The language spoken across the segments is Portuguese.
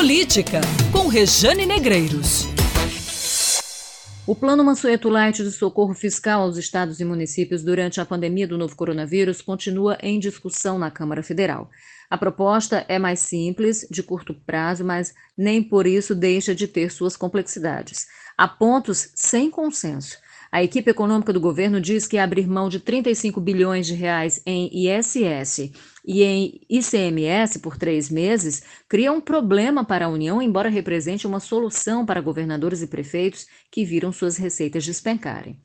Política, com Rejane Negreiros. O Plano Mansueto Light de socorro fiscal aos estados e municípios durante a pandemia do novo coronavírus continua em discussão na Câmara Federal. A proposta é mais simples, de curto prazo, mas nem por isso deixa de ter suas complexidades. Há pontos sem consenso. A equipe econômica do governo diz que abrir mão de 35 bilhões de reais em ISS e em ICMS por três meses cria um problema para a União, embora represente uma solução para governadores e prefeitos que viram suas receitas despencarem.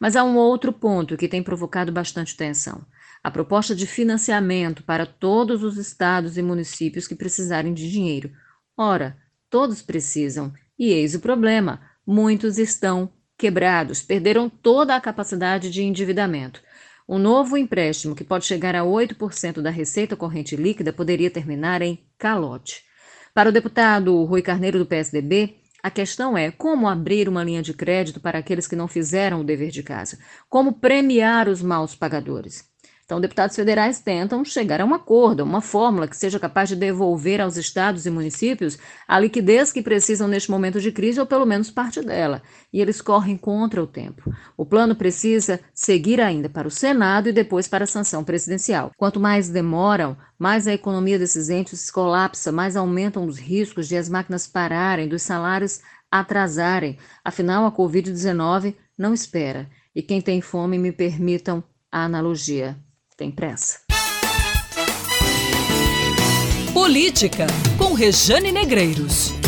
Mas há um outro ponto que tem provocado bastante tensão. A proposta de financiamento para todos os estados e municípios que precisarem de dinheiro. Ora, todos precisam, e eis o problema: muitos estão quebrados, perderam toda a capacidade de endividamento. Um novo empréstimo, que pode chegar a 8% da receita corrente líquida, poderia terminar em calote. Para o deputado Rui Carneiro do PSDB, a questão é como abrir uma linha de crédito para aqueles que não fizeram o dever de casa, como premiar os maus pagadores. Então, deputados federais tentam chegar a um acordo, uma fórmula que seja capaz de devolver aos estados e municípios a liquidez que precisam neste momento de crise, ou pelo menos parte dela. E eles correm contra o tempo. O plano precisa seguir ainda para o Senado e depois para a sanção presidencial. Quanto mais demoram, mais a economia desses entes colapsa, mais aumentam os riscos de as máquinas pararem, dos salários atrasarem. Afinal, a Covid-19 não espera. E quem tem fome, me permitam a analogia tem pressa. Política, com Rejane Negreiros.